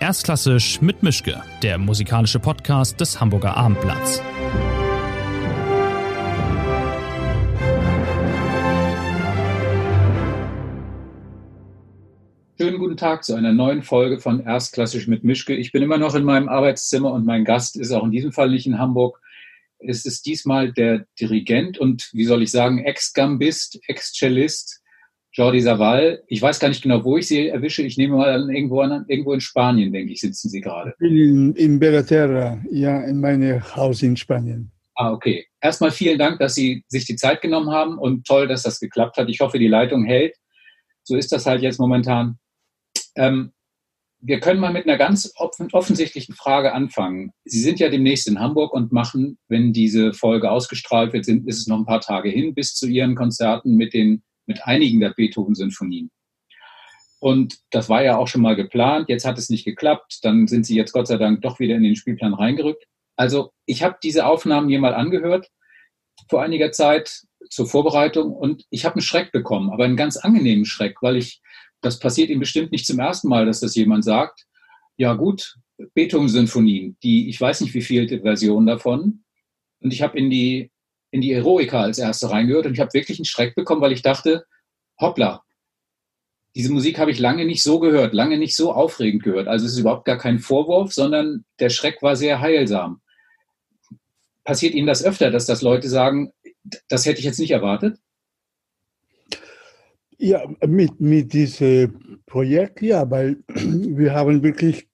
Erstklassisch mit Mischke, der musikalische Podcast des Hamburger Abendblatts. Schönen guten Tag zu einer neuen Folge von Erstklassisch mit Mischke. Ich bin immer noch in meinem Arbeitszimmer und mein Gast ist auch in diesem Fall nicht in Hamburg. Es ist diesmal der Dirigent und, wie soll ich sagen, Ex-Gambist, Ex-Cellist Jordi Saval. Ich weiß gar nicht genau, wo ich sie erwische. Ich nehme mal an, irgendwo, an, irgendwo in Spanien, denke ich, sitzen sie gerade. In, in Bellaterra, ja, in meinem Haus in Spanien. Ah, okay. Erstmal vielen Dank, dass Sie sich die Zeit genommen haben und toll, dass das geklappt hat. Ich hoffe, die Leitung hält. So ist das halt jetzt momentan. Ähm, wir können mal mit einer ganz offensichtlichen Frage anfangen. Sie sind ja demnächst in Hamburg und machen, wenn diese Folge ausgestrahlt wird, sind, ist es noch ein paar Tage hin bis zu Ihren Konzerten mit den mit einigen der Beethoven-Sinfonien. Und das war ja auch schon mal geplant. Jetzt hat es nicht geklappt. Dann sind sie jetzt Gott sei Dank doch wieder in den Spielplan reingerückt. Also ich habe diese Aufnahmen hier mal angehört vor einiger Zeit zur Vorbereitung und ich habe einen Schreck bekommen, aber einen ganz angenehmen Schreck, weil ich, das passiert Ihnen bestimmt nicht zum ersten Mal, dass das jemand sagt. Ja gut, Beethoven-Sinfonien, die, ich weiß nicht wie viele Versionen davon. Und ich habe in die in die Eroika als erste reingehört und ich habe wirklich einen Schreck bekommen, weil ich dachte, hoppla, diese Musik habe ich lange nicht so gehört, lange nicht so aufregend gehört. Also es ist überhaupt gar kein Vorwurf, sondern der Schreck war sehr heilsam. Passiert Ihnen das öfter, dass das Leute sagen, das hätte ich jetzt nicht erwartet? Ja, mit, mit diesem Projekt, ja, weil wir haben wirklich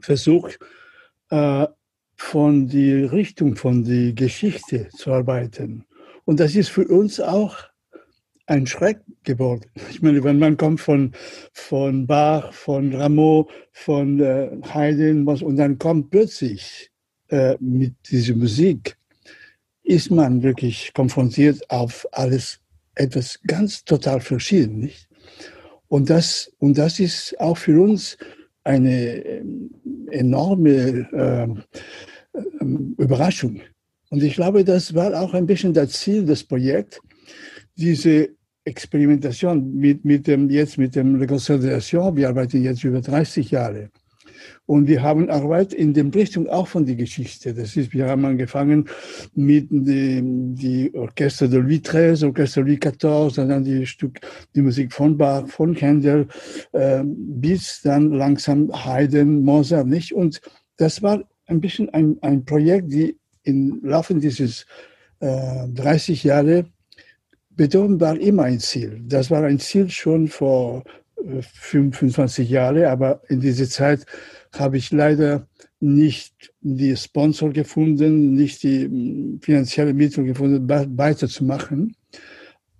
versucht, äh, von der Richtung, von der Geschichte zu arbeiten. Und das ist für uns auch ein Schreck geworden. Ich meine, wenn man kommt von, von Bach, von Rameau, von äh, Haydn, und dann kommt plötzlich äh, mit dieser Musik, ist man wirklich konfrontiert auf alles etwas ganz total verschieden, nicht? Und das, und das ist auch für uns eine ähm, enorme äh, Überraschung. Und ich glaube, das war auch ein bisschen das Ziel des Projekts, diese Experimentation mit, mit dem, jetzt mit dem Reconsolidation. Wir arbeiten jetzt über 30 Jahre. Und wir haben Arbeit in der Richtung auch von der Geschichte. Das ist, wir haben angefangen mit dem die Orchester de Louis XIII, Orchester Louis XIV, und dann die Stück, die Musik von Bach, von Händel, äh, bis dann langsam Haydn, Mozart, nicht? Und das war ein bisschen ein, ein Projekt, die im Laufe dieses äh, 30 Jahre Beethoven war immer ein Ziel. Das war ein Ziel schon vor äh, 25 Jahren, aber in dieser Zeit habe ich leider nicht die Sponsor gefunden, nicht die hm, finanzielle Mittel gefunden, weiterzumachen.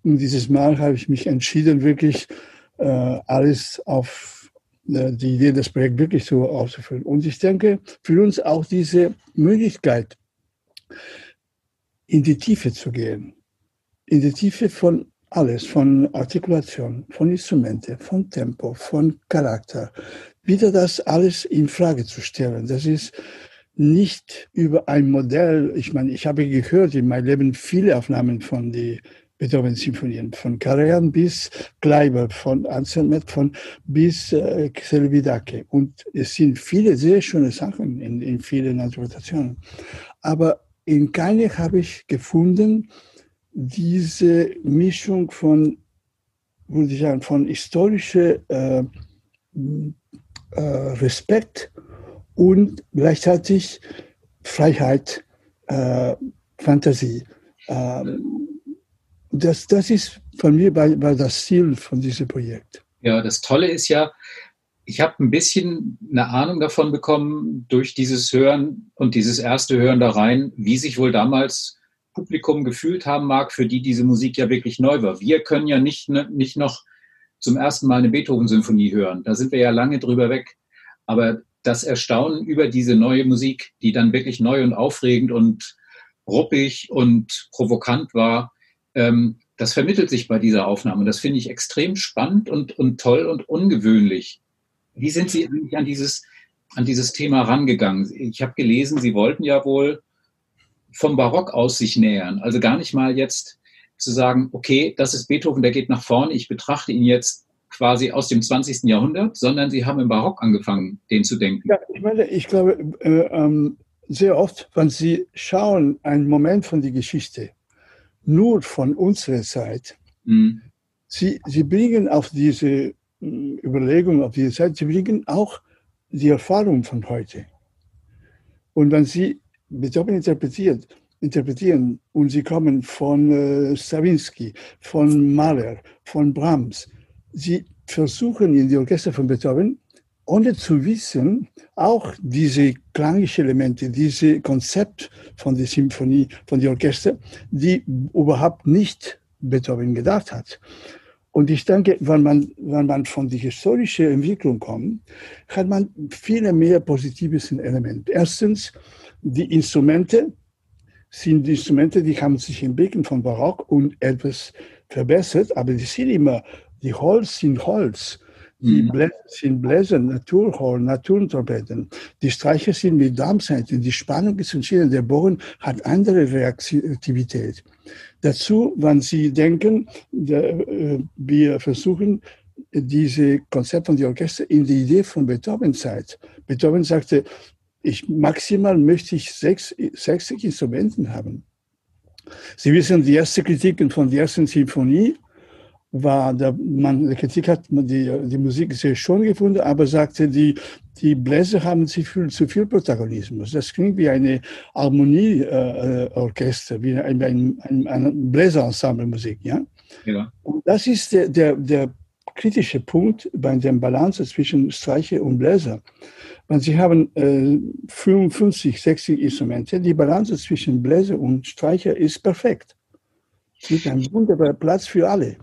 Und dieses Mal habe ich mich entschieden, wirklich äh, alles auf äh, die Idee, das Projekt wirklich so auszuführen. Und ich denke, für uns auch diese Möglichkeit, in die Tiefe zu gehen, in die Tiefe von alles, von Artikulation, von Instrumente, von Tempo, von Charakter, wieder das alles in Frage zu stellen. Das ist nicht über ein Modell. Ich meine, ich habe gehört in meinem Leben viele Aufnahmen von die Beethoven-Symphonien, von Karajan bis Kleiber, von Anselmet, von bis äh, Xelvidake. Und es sind viele sehr schöne Sachen in, in vielen Interpretationen. Aber in keine habe ich gefunden, diese Mischung von, würde ich sagen, von historischer äh, äh, Respekt und gleichzeitig Freiheit, äh, Fantasie. Ähm, das, das ist von mir war, war das Ziel von diesem Projekt. Ja, das Tolle ist ja, ich habe ein bisschen eine Ahnung davon bekommen durch dieses Hören und dieses erste Hören da rein, wie sich wohl damals Publikum gefühlt haben mag, für die diese Musik ja wirklich neu war. Wir können ja nicht, ne, nicht noch zum ersten Mal eine Beethoven-Symphonie hören. Da sind wir ja lange drüber weg. Aber das Erstaunen über diese neue Musik, die dann wirklich neu und aufregend und ruppig und provokant war, ähm, das vermittelt sich bei dieser Aufnahme. Das finde ich extrem spannend und, und toll und ungewöhnlich. Wie sind Sie eigentlich an dieses, an dieses Thema rangegangen? Ich habe gelesen, Sie wollten ja wohl vom Barock aus sich nähern. Also gar nicht mal jetzt zu sagen, okay, das ist Beethoven, der geht nach vorne, ich betrachte ihn jetzt quasi aus dem 20. Jahrhundert, sondern Sie haben im Barock angefangen, den zu denken. Ja, ich meine, ich glaube, äh, ähm, sehr oft, wenn Sie schauen, einen Moment von der Geschichte, nur von unserer Zeit, mhm. Sie, Sie bringen auf diese äh, Überlegung, auf diese Zeit, Sie bringen auch die Erfahrung von heute. Und wenn Sie Beethoven interpretiert, interpretieren und Sie kommen von äh, Stravinsky, von Mahler, von Brahms, Sie versuchen in die Orchester von Beethoven, ohne zu wissen, auch diese klanglichen Elemente, diese Konzept von der Symphonie, von der Orchester, die überhaupt nicht Beethoven gedacht hat. Und ich denke, wenn man, wenn man von der historischen Entwicklung kommt, hat man viele mehr positives Elemente. Erstens, die Instrumente sind die Instrumente, die haben sich entwickelt von Barock und etwas verbessert, aber die sind immer, die Holz sind Holz. Die mhm. Bläser sind Bläser, Naturhorn, Naturtrompeten. Die Streicher sind mit Darmseiten. Die Spannung ist entschieden. Der Bogen hat andere Reaktivität. Dazu, wenn Sie denken, äh, wir versuchen, diese Konzept von der Orchester in die Idee von Beethoven Zeit. Beethoven sagte, ich maximal möchte ich sechs, 60 Instrumenten haben. Sie wissen, die erste Kritiken von der ersten Symphonie war, der, man, die Kritik hat die, die Musik sehr schön gefunden, aber sagte, die, die Bläser haben zu viel, zu viel Protagonismus. Das klingt wie eine Harmonieorchester, äh, wie ein, ein, ein, ein Bläserensemble-Musik. Ja? ja? Und das ist der, der, der kritische Punkt bei der Balance zwischen Streicher und Bläser. Wenn Sie haben äh, 55, 60 Instrumente, die Balance zwischen Bläser und Streicher ist perfekt. Es gibt einen wunderbaren Platz für alle.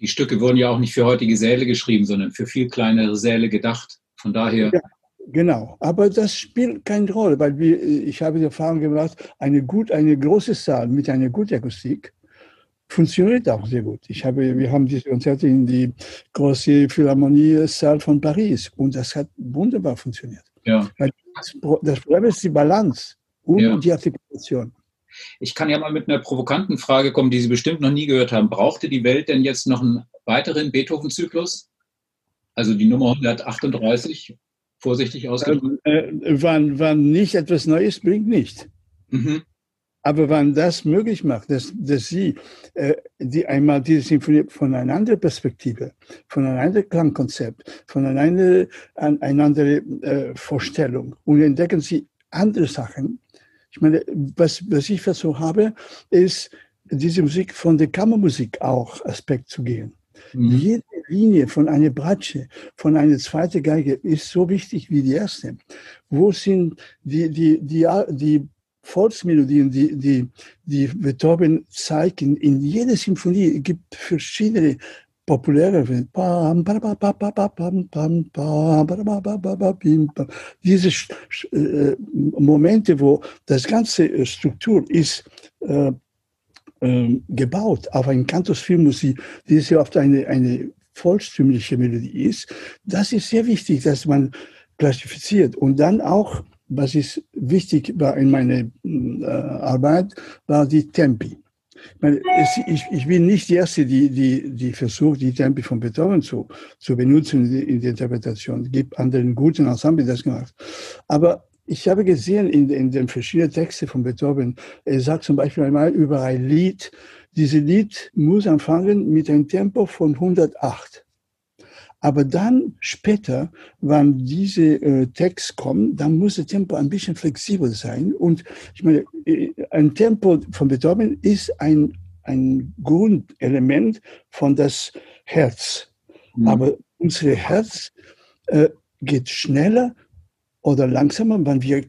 Die Stücke wurden ja auch nicht für heutige Säle geschrieben, sondern für viel kleinere Säle gedacht. Von daher. Ja, genau. Aber das spielt keine Rolle, weil wir, ich habe die Erfahrung gemacht, eine gut, eine große Saal mit einer guten Akustik funktioniert auch sehr gut. Ich habe, wir haben diese Konzerte in die große Philharmonie-Saal von Paris und das hat wunderbar funktioniert. Ja. Das, das Problem ist die Balance und ja. die Artikulation. Ich kann ja mal mit einer provokanten Frage kommen, die Sie bestimmt noch nie gehört haben. Brauchte die Welt denn jetzt noch einen weiteren Beethoven-Zyklus? Also die Nummer 138, vorsichtig ausgedrückt? Äh, wann, wann nicht etwas Neues bringt, nicht. Mhm. Aber wenn das möglich macht, dass, dass Sie äh, die einmal diese Symphonie von einer anderen Perspektive, von einem anderen Klangkonzept, von einer, anderen äh, Vorstellung und entdecken Sie andere Sachen. Ich meine, was, was ich versucht habe, ist, diese Musik von der Kammermusik auch Aspekt zu gehen. Mhm. Jede Linie von einer Bratsche, von einer zweiten Geige ist so wichtig wie die erste. Wo sind die, die, die, die Volksmelodien, die, die, die Beethoven zeigt in, in jeder Symphonie, gibt verschiedene populäre diese äh, Momente, wo das ganze Struktur ist äh, äh, gebaut auf ein Cantus-Filmmusik, die sehr oft eine, eine volkstümliche Melodie ist, das ist sehr wichtig, dass man klassifiziert und dann auch was ist wichtig war in meiner äh, Arbeit, war die Tempi. Ich, ich, bin nicht die Erste, die, die, die versucht, die Tempi von Beethoven zu, zu benutzen in, in der Interpretation. Es gibt anderen guten Ensemble, das gemacht. Aber ich habe gesehen in, in den verschiedenen Texten von Beethoven, er sagt zum Beispiel einmal über ein Lied, dieses Lied muss anfangen mit einem Tempo von 108. Aber dann später, wenn diese äh, Text kommt, dann muss das Tempo ein bisschen flexibel sein. Und ich meine, äh, ein Tempo von Beethoven ist ein, ein Grundelement von das Herz. Mhm. Aber unser Herz äh, geht schneller oder langsamer, wenn wir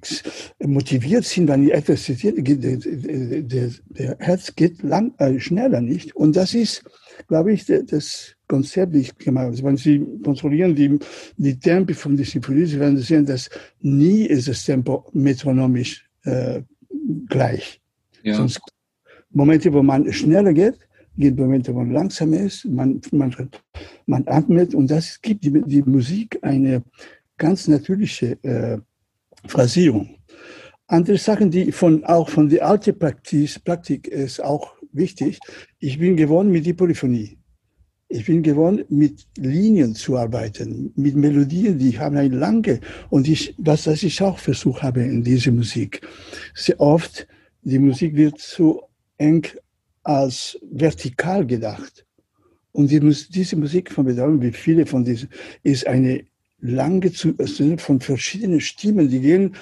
motiviert sind, wenn wir etwas zitiert, der, der, der Herz geht lang, äh, schneller nicht. Und das ist, glaube ich, das Konzept, das ich gemacht habe. Wenn Sie kontrollieren die, die Tempi von der Symphonie, Sie werden sehen, dass nie ist das Tempo metronomisch äh, gleich. Ja. Sonst Momente, wo man schneller geht, gibt Momente, wo man langsamer ist, man, man, man atmet und das gibt die, die Musik eine ganz natürliche äh, Phrasierung. Andere Sachen, die von, auch von der alten Praktik, Praktik ist auch wichtig. Ich bin gewohnt mit der Polyphonie. ich bin gewohnt, mit Linien zu arbeiten, mit Melodien, die haben eine lange. Und ich, was, was ich auch versucht habe in dieser Musik. Sehr oft, die Musik wird zu eng als vertikal gedacht. Und die, diese Musik von Beethoven, wie viele von diesen, ist eine lange zu, von verschiedenen Stimmen, die gehen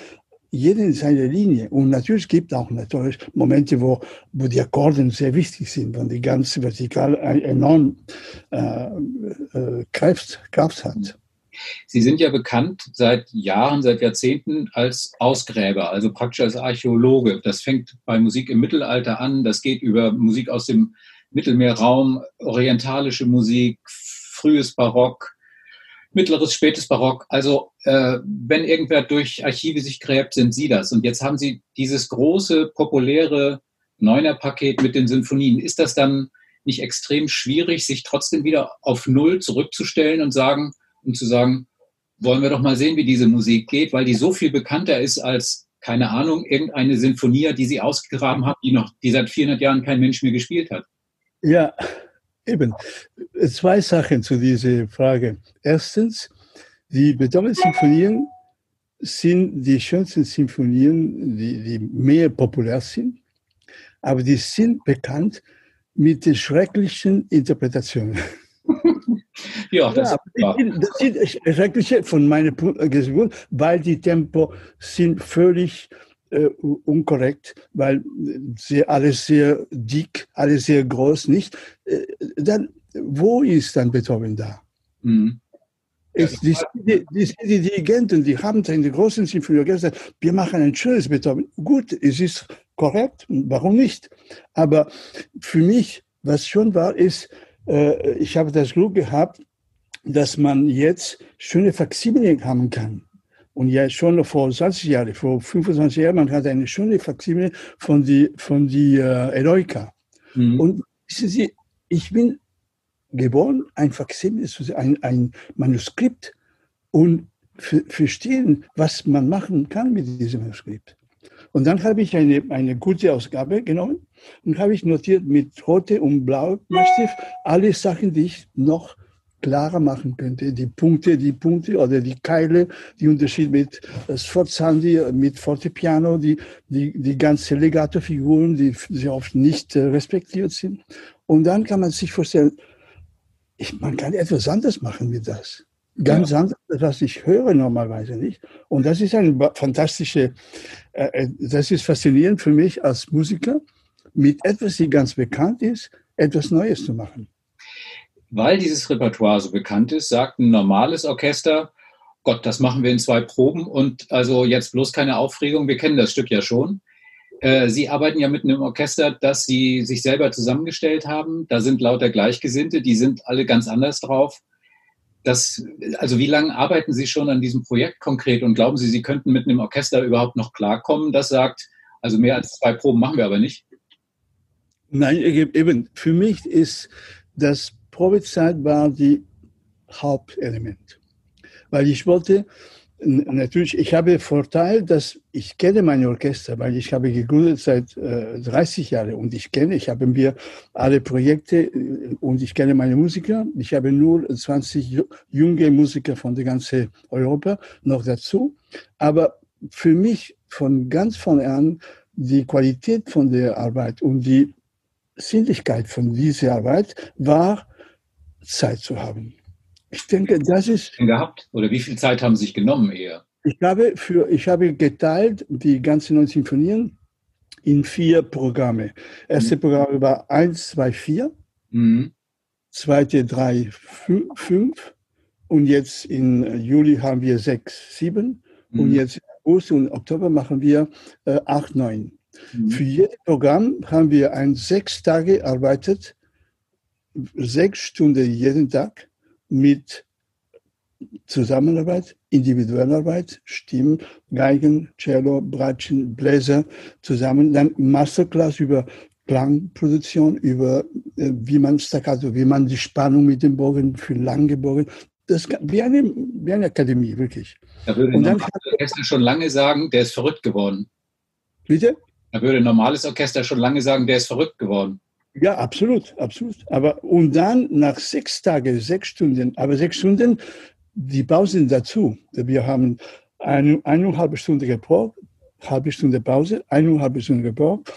jeder in seiner Linie. Und natürlich gibt es auch natürlich Momente, wo, wo die Akkorde sehr wichtig sind, wenn die ganze Vertikal enorm äh, äh, Kraft, Kraft hat. Sie sind ja bekannt seit Jahren, seit Jahrzehnten als Ausgräber, also praktisch als Archäologe. Das fängt bei Musik im Mittelalter an, das geht über Musik aus dem Mittelmeerraum, orientalische Musik, frühes Barock, mittleres, spätes Barock. Also äh, wenn irgendwer durch Archive sich gräbt, sind Sie das. Und jetzt haben Sie dieses große, populäre Neuner-Paket mit den Sinfonien. Ist das dann nicht extrem schwierig, sich trotzdem wieder auf Null zurückzustellen und sagen, und zu sagen, wollen wir doch mal sehen, wie diese Musik geht, weil die so viel bekannter ist als, keine Ahnung, irgendeine Sinfonie, die Sie ausgegraben haben, die noch, die seit 400 Jahren kein Mensch mehr gespielt hat. Ja, Eben, zwei Sachen zu dieser Frage. Erstens, die Beethoven-Symphonien sind die schönsten Symphonien, die, die mehr populär sind, aber die sind bekannt mit den schrecklichen Interpretationen. Ja, das, ja, das sind schreckliche von meiner Gesicht, weil die Tempo sind völlig äh, unkorrekt, weil sie alles sehr dick, alles sehr groß, nicht? Äh, dann, wo ist dann Beethoven da? Mhm. Es, die, die, die, die, Dirigenten, die haben in der großen Symphonie gesagt, wir machen ein schönes Beethoven. Gut, es ist korrekt, warum nicht? Aber für mich, was schon war, ist, äh, ich habe das Glück gehabt, dass man jetzt schöne Faximile haben kann. Und ja, schon vor 20 Jahren, vor 25 Jahren, man hat eine schöne Faksimile von die, von die äh, Eloika. Mhm. Und wissen Sie, ich bin geboren, ein Faksimile, ein, ein Manuskript und verstehen, was man machen kann mit diesem Manuskript. Und dann habe ich eine, eine gute Ausgabe genommen und habe ich notiert mit rote und blau Stift alle Sachen, die ich noch klarer machen könnte. Die Punkte, die Punkte oder die Keile, die Unterschied mit Sforzandi, mit Fortepiano, die, die, die ganze Legato-Figuren, die sehr oft nicht äh, respektiert sind. Und dann kann man sich vorstellen, ich, man kann etwas anderes machen mit das. Ganz ja. anders, was ich höre normalerweise nicht. Und das ist eine fantastische, äh, äh, das ist faszinierend für mich als Musiker, mit etwas, die ganz bekannt ist, etwas Neues zu machen weil dieses Repertoire so bekannt ist, sagt ein normales Orchester, Gott, das machen wir in zwei Proben und also jetzt bloß keine Aufregung, wir kennen das Stück ja schon. Äh, Sie arbeiten ja mit einem Orchester, das Sie sich selber zusammengestellt haben. Da sind lauter Gleichgesinnte, die sind alle ganz anders drauf. Das, also wie lange arbeiten Sie schon an diesem Projekt konkret und glauben Sie, Sie könnten mit einem Orchester überhaupt noch klarkommen, das sagt, also mehr als zwei Proben machen wir aber nicht? Nein, eben, für mich ist das Probezeit war die Hauptelement. Weil ich wollte, natürlich, ich habe Vorteil, dass ich kenne meine Orchester, weil ich habe gegründet seit äh, 30 Jahren und ich kenne, ich habe mir alle Projekte äh, und ich kenne meine Musiker. Ich habe nur 20 junge Musiker von der ganzen Europa noch dazu. Aber für mich von ganz von an die Qualität von der Arbeit und die Sinnlichkeit von dieser Arbeit war Zeit zu haben. Ich denke, das ist. Gehabt? Oder wie viel Zeit haben Sie sich genommen eher? Ich habe, für, ich habe geteilt die ganzen neun Sinfonien in vier Programme. Erste mhm. Programm war 1, 2, 4. Mhm. Zweite 3, 5. Und jetzt in Juli haben wir 6, 7. Mhm. Und jetzt in August und Oktober machen wir äh, 8, 9. Mhm. Für jedes Programm haben wir ein sechs Tage arbeitet sechs Stunden jeden Tag mit Zusammenarbeit, Individuellarbeit, Stimmen, Geigen, Cello, Bratschen, Bläser zusammen, dann Masterclass über Klangproduktion, über äh, wie man staccato, wie man die Spannung mit dem Bogen für lange Bogen, das wie eine, wie eine Akademie, wirklich. Da würde ein normales Orchester schon lange sagen, der ist verrückt geworden. Bitte? Da würde ein normales Orchester schon lange sagen, der ist verrückt geworden. Ja, absolut, absolut. Aber und dann nach sechs Tagen, sechs Stunden, aber sechs Stunden, die Pausen dazu. Wir haben eine, eineinhalb Stunden geprobt, halbe Stunde Pause, eineinhalb Stunden geprobt,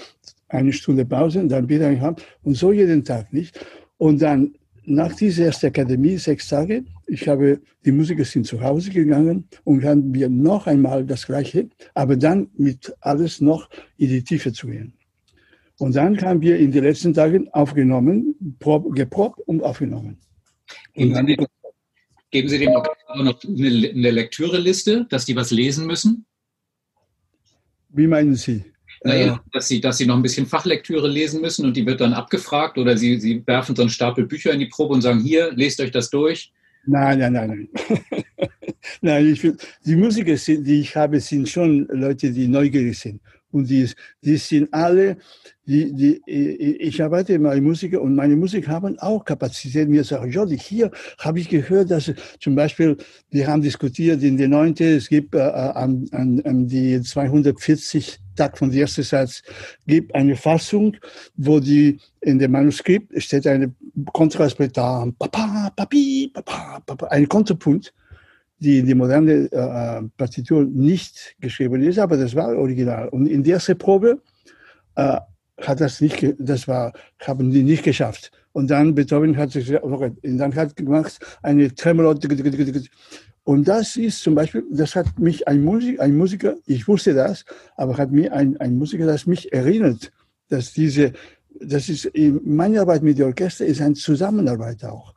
eine Stunde Pause, dann wieder ein halb und so jeden Tag nicht. Und dann nach dieser ersten Akademie, sechs Tage, ich habe, die Musiker sind zu Hause gegangen und haben wir noch einmal das Gleiche, aber dann mit alles noch in die Tiefe zu gehen. Und dann haben wir in den letzten Tagen aufgenommen, geprobt und aufgenommen. Geben Sie, dem, geben Sie dem auch noch eine, eine Lektüreliste, dass die was lesen müssen? Wie meinen Sie? Naja, äh, dass sie, dass sie noch ein bisschen Fachlektüre lesen müssen und die wird dann abgefragt oder sie, sie werfen so einen Stapel Bücher in die Probe und sagen, hier, lest euch das durch. Nein, nein, nein, nein. nein ich die Musiker, die ich habe, sind schon Leute, die neugierig sind. Und die, die sind alle, die, die, ich arbeite immer als Musiker und meine Musiker haben auch Kapazität. Mir sagen, Jordi, hier habe ich gehört, dass zum Beispiel, wir haben diskutiert in der 9. Es gibt äh, an, an, an die 240 Tag von der ersten Satz gibt eine Fassung, wo die in dem Manuskript steht eine Kontrastpetar, Papa, Papi, Papa, Papa, ein Kontrapunkt die die moderne äh, Partitur nicht geschrieben ist, aber das war original. Und in der ersten Probe äh, hat das nicht, das war, haben die nicht geschafft. Und dann Beethoven hat sich, dann hat gemacht eine Tremolo. Und das ist zum Beispiel, das hat mich ein Musiker, ein Musiker, ich wusste das, aber hat mir ein, ein Musiker, das mich erinnert, dass diese, das ist, meine Arbeit mit dem Orchester ist eine Zusammenarbeit auch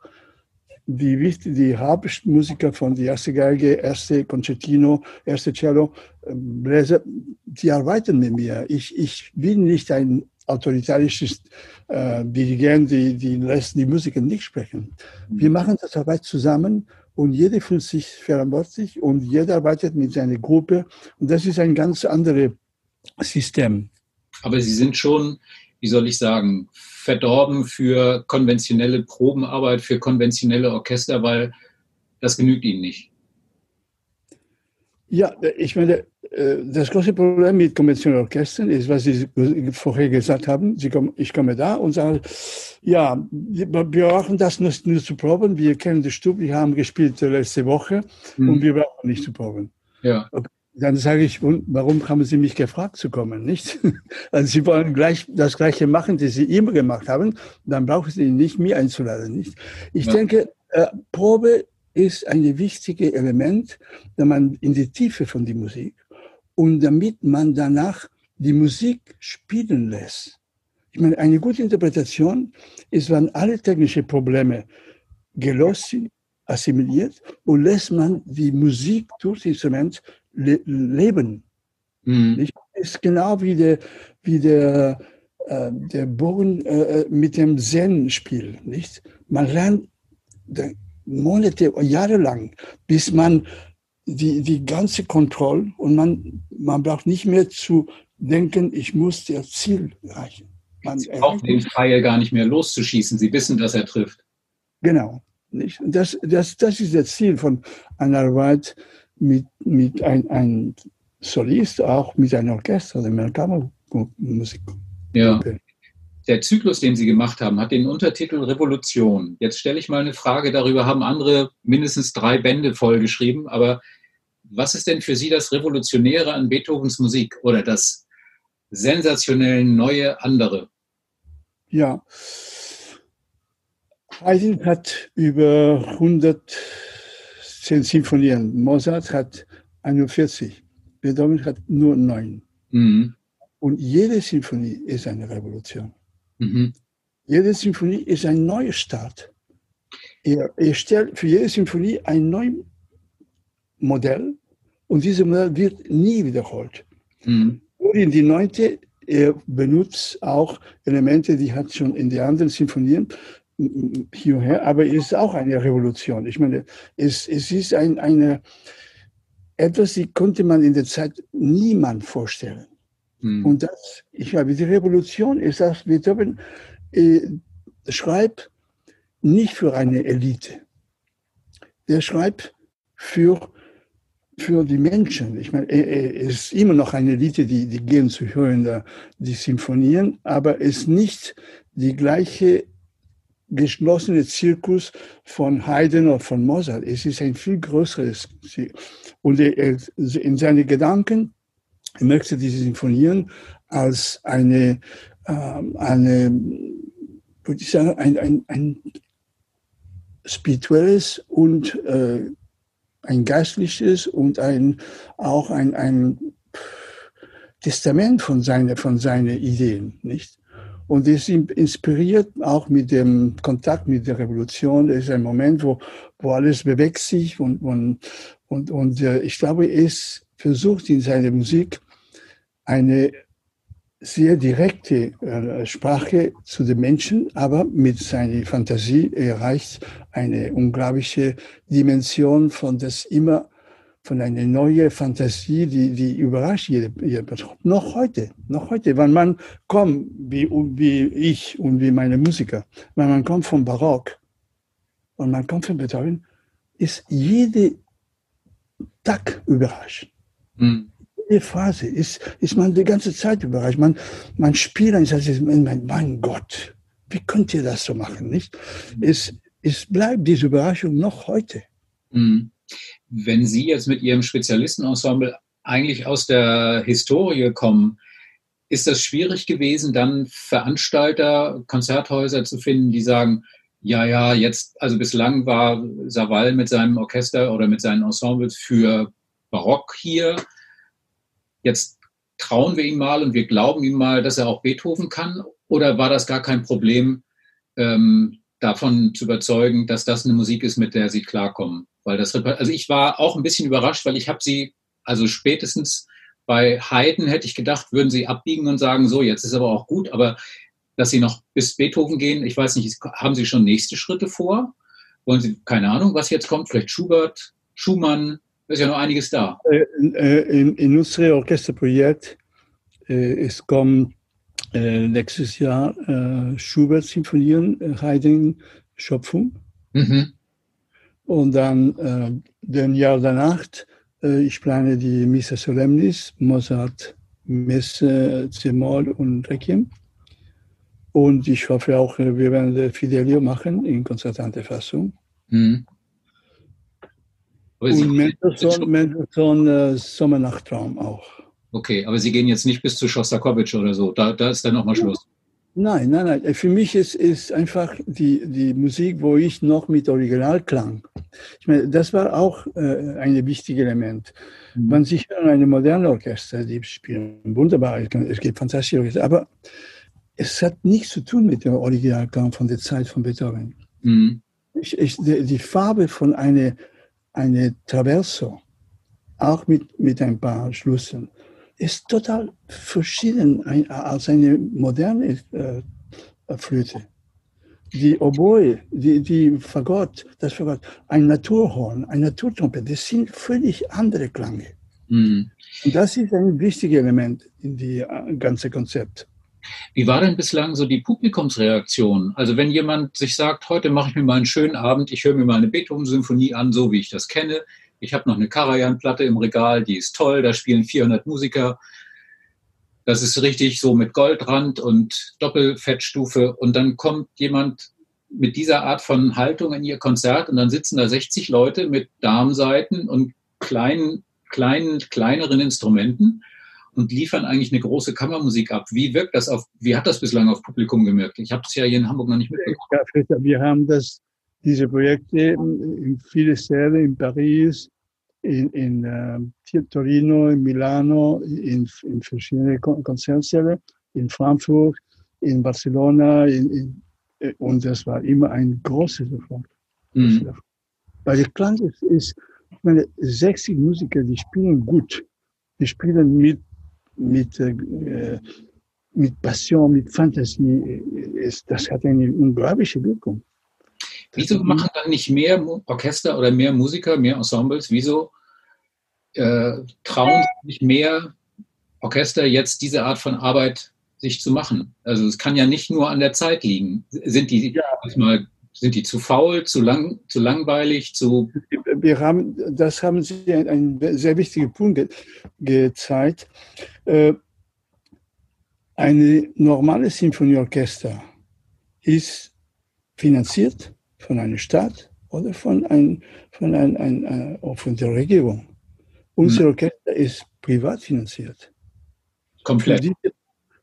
die, wichtig, die Hauptmusiker von der erste Geige, erste Concertino, erste Cello, ähm, Bläser, die arbeiten mit mir. Ich, ich bin nicht ein autoritarisches äh, Dirigent, die, die lässt die Musiker nicht sprechen. Wir mhm. machen das Arbeit zusammen und jeder fühlt sich verantwortlich und jeder arbeitet mit seiner Gruppe und das ist ein ganz anderes System. Aber Sie sind schon, wie soll ich sagen, verdorben für konventionelle Probenarbeit, für konventionelle Orchester, weil das genügt ihnen nicht. Ja, ich meine, äh, das große Problem mit konventionellen Orchestern ist, was Sie vorher gesagt haben. Kommen, ich komme da und sage, ja, wir brauchen das nur, nur zu proben. Wir kennen die Stube, wir haben gespielt letzte Woche mhm. und wir brauchen nicht zu proben. Ja. Okay. Dann sage ich, warum haben Sie mich gefragt zu kommen, nicht? Also Sie wollen gleich das Gleiche machen, das Sie immer gemacht haben, dann brauchen Sie nicht mir einzuladen, nicht? Ich ja. denke, äh, Probe ist ein wichtiges Element, da man in die Tiefe von der Musik und damit man danach die Musik spielen lässt. Ich meine, eine gute Interpretation ist, wenn alle technischen Probleme gelöst sind, assimiliert und lässt man die Musik durch das Instrument le leben. Mhm. Nicht? Ist genau wie der, wie der, äh, der Bogen äh, mit dem Zen-Spiel. Nicht? Man lernt Monate, Jahre lang, bis man die, die ganze Kontrolle und man, man braucht nicht mehr zu denken, ich muss das Ziel erreichen. Man Sie brauchen den Pfeil gar nicht mehr loszuschießen. Sie wissen, dass er trifft. Genau. Nicht? Das, das, das ist das Ziel von einer Arbeit, mit, mit ein, ein Solist, auch mit einem Orchester, der Kammermusik. Ja. Der Zyklus, den Sie gemacht haben, hat den Untertitel Revolution. Jetzt stelle ich mal eine Frage darüber, haben andere mindestens drei Bände vollgeschrieben, aber was ist denn für Sie das Revolutionäre an Beethovens Musik oder das sensationell neue andere? Ja, Haydn hat über 100 zehn Sinfonien. Mozart hat 41, Beethoven hat nur neun. Mhm. Und jede Sinfonie ist eine Revolution. Mhm. Jede Sinfonie ist ein neuer Start. Er, er stellt für jede Sinfonie ein neues Modell und dieses Modell wird nie wiederholt. Mhm. Und in die neunte, er benutzt auch Elemente, die hat schon in den anderen Sinfonien hierher, aber es ist auch eine Revolution. Ich meine, es, es ist ein, eine, etwas, die konnte man in der Zeit niemand vorstellen. Mhm. Und das, ich glaube, die Revolution ist, dass Beethoven äh, schreibt nicht für eine Elite. Der schreibt für für die Menschen. Ich meine, es ist immer noch eine Elite, die, die gehen zu hören, die Symphonien, aber es ist nicht die gleiche geschlossene Zirkus von Haydn oder von Mozart. Es ist ein viel größeres. Und in seinen Gedanken möchte diese Symphonien als eine, ähm, eine würde ich sagen, ein, ein, ein spirituelles und äh, ein geistliches und ein, auch ein, ein Testament von seinen, von seinen Ideen, nicht? Und es inspiriert auch mit dem Kontakt mit der Revolution. Es ist ein Moment, wo, wo alles bewegt sich und, und, und, und äh, ich glaube, es versucht in seiner Musik eine sehr direkte äh, Sprache zu den Menschen, aber mit seiner Fantasie erreicht eine unglaubliche Dimension von das immer von einer neuen Fantasie, die, die überrascht jede, jede Person. Noch heute, noch heute, wenn man kommt, wie, wie ich und wie meine Musiker, wenn man kommt vom Barock und man kommt von Beethoven, ist jede Tag überrascht. Mhm jede Phase ist, ist man die ganze Zeit überrascht. Man, man spielt und sagt, mein, mein Gott, wie könnt ihr das so machen, nicht? Es, es bleibt diese Überraschung noch heute. Mhm. Wenn Sie jetzt mit Ihrem Spezialistenensemble eigentlich aus der Historie kommen, ist das schwierig gewesen, dann Veranstalter, Konzerthäuser zu finden, die sagen, ja, ja, jetzt, also bislang war Saval mit seinem Orchester oder mit seinen Ensembles für Barock hier jetzt trauen wir ihm mal und wir glauben ihm mal, dass er auch Beethoven kann? Oder war das gar kein Problem, ähm, davon zu überzeugen, dass das eine Musik ist, mit der sie klarkommen? Weil das, also ich war auch ein bisschen überrascht, weil ich habe sie, also spätestens bei Haydn hätte ich gedacht, würden sie abbiegen und sagen, so, jetzt ist aber auch gut, aber dass sie noch bis Beethoven gehen, ich weiß nicht, haben sie schon nächste Schritte vor? Wollen sie, keine Ahnung, was jetzt kommt, vielleicht Schubert, Schumann, ist ja noch einiges da. Äh, äh, in, in unserem Orchesterprojekt, äh, es kommt nächstes Jahr Schubert-Symphonien, Haydn-Schöpfung. Mhm. Und dann äh, den Jahr danach, äh, ich plane die Missa Solemnis, Mozart, Messe, C-Moll und Requiem. Und ich hoffe auch, wir werden Fidelio machen in konzertante Fassung. Mhm. Und Mendelssohn, Mendelssohn äh, Sommernachtraum auch. Okay, aber Sie gehen jetzt nicht bis zu Schostakowitsch oder so. Da, da ist dann nochmal Schluss. Nein, nein, nein. Für mich ist, ist einfach die, die Musik, wo ich noch mit Originalklang. Ich meine, das war auch äh, ein wichtiges Element. Mhm. Man sich eine moderne Orchester, die spielen wunderbar, es gibt fantastische Orchester, aber es hat nichts zu tun mit dem Originalklang von der Zeit von Beethoven. Mhm. Ich, ich, die, die Farbe von einer eine Traverso, auch mit, mit ein paar Schlüssen, ist total verschieden als eine moderne äh, Flöte. Die Oboe, die, die Fagott, das Fagott, ein Naturhorn, ein Naturtrompet, das sind völlig andere Klange. Mhm. Und das ist ein wichtiges Element in die äh, ganze Konzept. Wie war denn bislang so die Publikumsreaktion? Also wenn jemand sich sagt, heute mache ich mir mal einen schönen Abend, ich höre mir mal eine Beethoven-Symphonie an, so wie ich das kenne. Ich habe noch eine Karajan-Platte im Regal, die ist toll, da spielen 400 Musiker. Das ist richtig so mit Goldrand und Doppelfettstufe. Und dann kommt jemand mit dieser Art von Haltung in ihr Konzert und dann sitzen da 60 Leute mit Darmseiten und kleinen, kleinen, kleineren Instrumenten und liefern eigentlich eine große Kammermusik ab. Wie wirkt das auf, wie hat das bislang auf Publikum gemerkt? Ich habe es ja hier in Hamburg noch nicht mitbekommen. Wir haben das, diese Projekte in viele Säle in Paris, in, in uh, Torino, in Milano, in, in verschiedene Konzertsäle, in Frankfurt, in Barcelona, in, in, äh, und das war immer ein großes Erfolg. Mhm. Weil der Klang ist, ist, ich meine, 60 Musiker, die spielen gut. Die spielen mit mit, äh, mit Passion, mit Fantasie, ist, das hat eine unglaubliche Wirkung. Wieso machen dann nicht mehr Orchester oder mehr Musiker, mehr Ensembles? Wieso äh, trauen sich mehr Orchester jetzt diese Art von Arbeit sich zu machen? Also es kann ja nicht nur an der Zeit liegen. Sind die ja. Sind die zu faul, zu, lang, zu langweilig, zu. Wir haben, das haben Sie einen sehr wichtigen Punkt ge gezeigt. Äh, eine normale Sinfonieorchester ist finanziert von einer Stadt oder von, ein, von, ein, ein, ein äh, von der Regierung. Unser. Orchester ist privat finanziert. Komplett. Diese,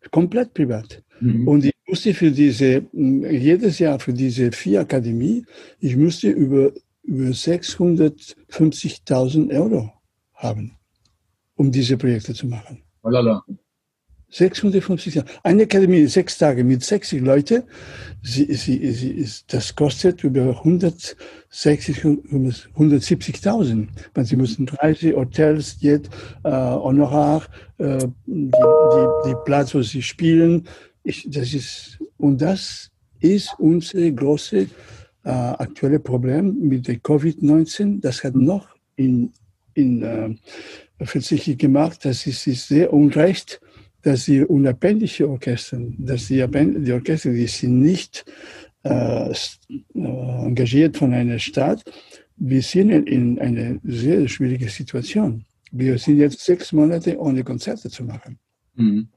komplett privat. Mhm. Und ich musste für diese, jedes Jahr für diese vier Akademie, ich musste über, über 650.000 Euro haben, um diese Projekte zu machen. Walala. 650 Jahre. Eine Akademie, sechs Tage mit 60 Leuten, sie, sie, sie, ist, das kostet über 160, 170.000. Sie müssen 30 Hotels, Jet, äh, Honorar, äh, die, die, die Platz, wo sie spielen. Ich, das ist, und das ist unser großes äh, aktuelle Problem mit der Covid-19. Das hat noch in, in äh, offensichtlich gemacht, das ist, ist sehr unrecht dass die unabhängige Orchester, dass die, die Orchester, die sind nicht äh, äh, engagiert von einer Stadt, wir sind in einer sehr schwierigen Situation. Wir sind jetzt sechs Monate ohne Konzerte zu machen. Mhm.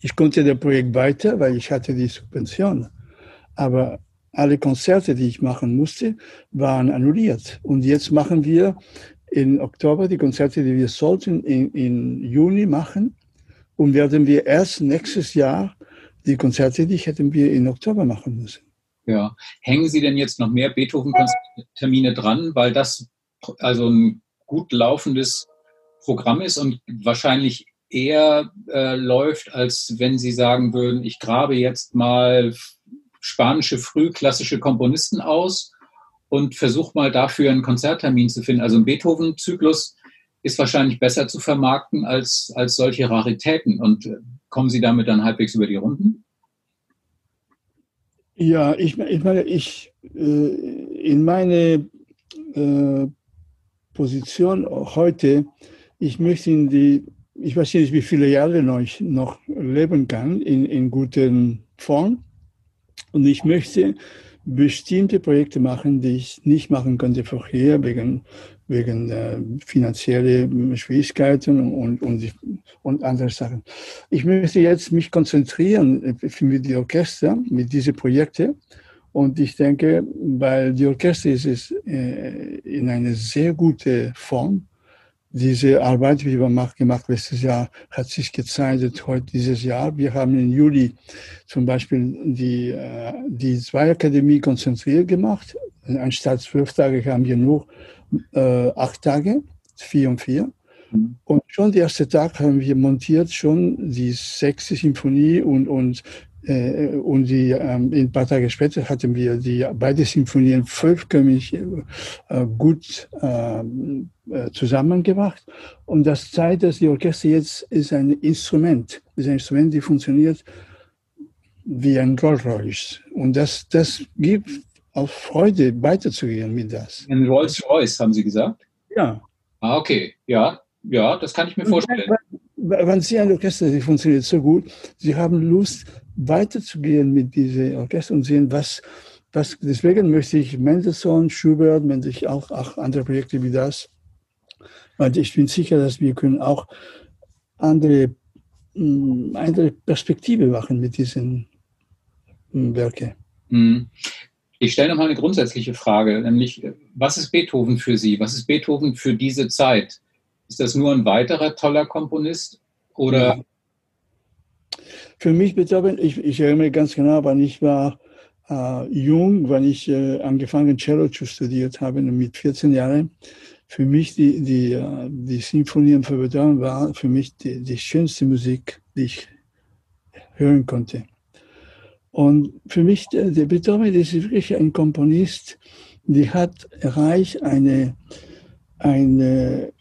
Ich konnte das Projekt weiter, weil ich hatte die Subvention. Aber alle Konzerte, die ich machen musste, waren annulliert. Und jetzt machen wir in Oktober die Konzerte, die wir sollten in, in Juni machen und werden wir erst nächstes Jahr die Konzerte, die hätten wir in Oktober machen müssen. Ja, hängen Sie denn jetzt noch mehr Beethoven-Termine dran, weil das also ein gut laufendes Programm ist und wahrscheinlich eher äh, läuft, als wenn Sie sagen würden, ich grabe jetzt mal spanische frühklassische Komponisten aus und versuche mal dafür einen Konzerttermin zu finden. Also ein Beethoven-Zyklus ist wahrscheinlich besser zu vermarkten als, als solche Raritäten. Und äh, kommen Sie damit dann halbwegs über die Runden? Ja, ich, meine, ich äh, in meine äh, Position heute, ich möchte in die, ich weiß nicht, wie viele Jahre ich noch leben kann in, in guten Form. Und ich möchte bestimmte Projekte machen, die ich nicht machen konnte vorher, wegen wegen äh, finanzieller Schwierigkeiten und, und, und andere Sachen. Ich möchte jetzt mich konzentrieren mit die Orchester, mit diesen Projekten. Und ich denke, weil die Orchester ist, ist äh, in einer sehr guten Form. Diese Arbeit, die wir gemacht, letztes Jahr, hat sich gezeigt heute dieses Jahr. Wir haben im Juli zum Beispiel die, äh, die zwei Akademie konzentriert gemacht. Anstatt zwölf Tage haben wir nur äh, acht Tage, vier und vier. Mhm. Und schon der erste Tag haben wir montiert schon die sechste Symphonie und, und, äh, und die, ähm, ein paar Tage später hatten wir die beide Symphonien vollkommen äh, gut äh, äh, zusammengebracht. Und das zeigt, dass die Orchester jetzt ist ein Instrument, ist ein Instrument, die funktioniert wie ein Rolls Royce. Und das, das gibt auf Freude weiterzugehen mit das. Ein Rolls Royce, haben Sie gesagt? Ja. Ah, okay. Ja, ja, das kann ich mir vorstellen. Wenn Sie ein Orchester, die funktioniert so gut, Sie haben Lust, weiterzugehen mit diesem Orchester und sehen, was, was, deswegen möchte ich Mendelssohn, Schubert, möchte ich auch, auch andere Projekte wie das, weil ich bin sicher, dass wir können auch andere, mm, andere Perspektive machen mit diesen mm, Werken. Ich stelle nochmal eine grundsätzliche Frage, nämlich, was ist Beethoven für Sie? Was ist Beethoven für diese Zeit? Ist das nur ein weiterer toller Komponist oder? Für mich Beethoven, ich, ich erinnere mich ganz genau, wann ich war äh, jung, wann ich äh, angefangen Cello zu studieren habe, mit 14 Jahren. Für mich die, die, äh, die Sinfonien für Beethoven war für mich die, die schönste Musik, die ich hören konnte. Und für mich, der, der Beethoven ist wirklich ein Komponist, die hat erreicht eine, eine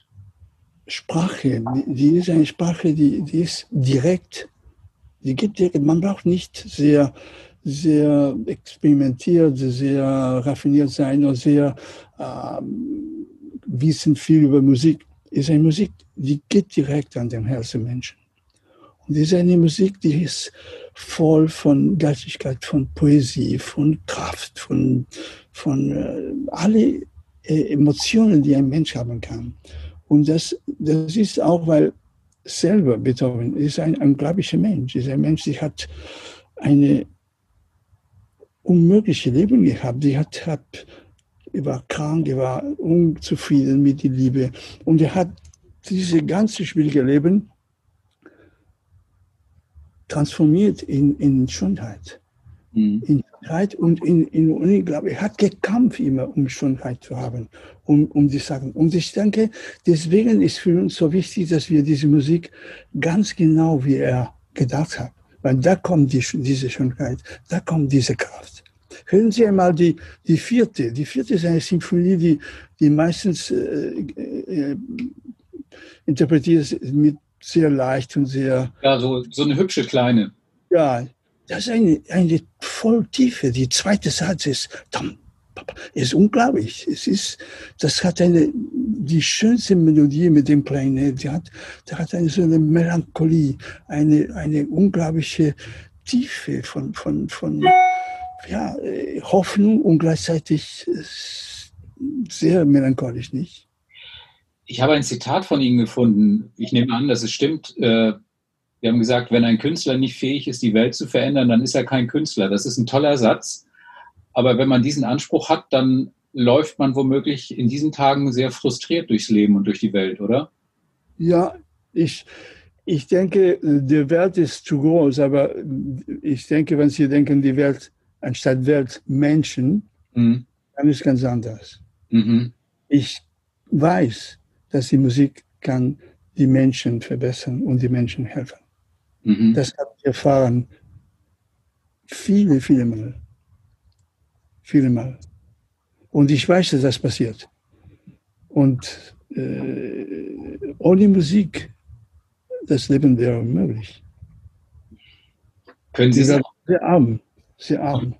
Sprache, die ist eine Sprache, die, die ist direkt, die gibt direkt, man braucht nicht sehr, sehr experimentiert, sehr raffiniert sein oder sehr äh, wissen viel über Musik. Ist eine Musik, die geht direkt an den Herzen Menschen. Und das ist eine Musik, die ist voll von Geistigkeit, von Poesie, von Kraft, von, von äh, alle äh, Emotionen, die ein Mensch haben kann. Und das, das ist auch, weil selber Beethoven ist ein unglaublicher Mensch, ist ein Mensch, der hat eine unmögliche Leben gehabt. Die hat, hat, war krank, er war unzufrieden mit der Liebe. Und er hat dieses ganze schwierige Leben transformiert in, in Schönheit. Mhm. In Schönheit und in, in, und ich glaube, er hat gekämpft immer, um Schönheit zu haben, um, um die Sachen. Und ich denke, deswegen ist für uns so wichtig, dass wir diese Musik ganz genau, wie er gedacht hat, weil da kommt die, diese Schönheit, da kommt diese Kraft. Hören Sie einmal die, die vierte. Die vierte ist eine Symphonie, die, die meistens äh, äh, interpretiert mit sehr leicht und sehr. Ja, so, so eine hübsche kleine. Ja, das ist eine, eine voll Tiefe. Die zweite Satz ist, ist unglaublich. Es ist, das hat eine, die schönste Melodie mit dem Klarinet. Die hat, die hat eine so eine Melancholie, eine, eine unglaubliche Tiefe von, von, von ja, Hoffnung und gleichzeitig sehr melancholisch, nicht? Ich habe ein Zitat von Ihnen gefunden. Ich nehme an, dass es stimmt. Äh, wir haben gesagt, wenn ein Künstler nicht fähig ist, die Welt zu verändern, dann ist er kein Künstler. Das ist ein toller Satz. Aber wenn man diesen Anspruch hat, dann läuft man womöglich in diesen Tagen sehr frustriert durchs Leben und durch die Welt, oder? Ja, ich, ich denke, die Welt ist zu groß, aber ich denke, wenn Sie denken, die Welt anstatt Welt Menschen, mhm. dann ist es ganz anders. Mhm. Ich weiß, dass die Musik kann die Menschen verbessern und die Menschen helfen. Mhm. Das habe ich erfahren viele, viele Mal. Viele Mal. Und ich weiß, dass das passiert. Und äh, ohne Musik, das Leben wäre unmöglich. Können Sie sagen? Sehr arm, sehr arm.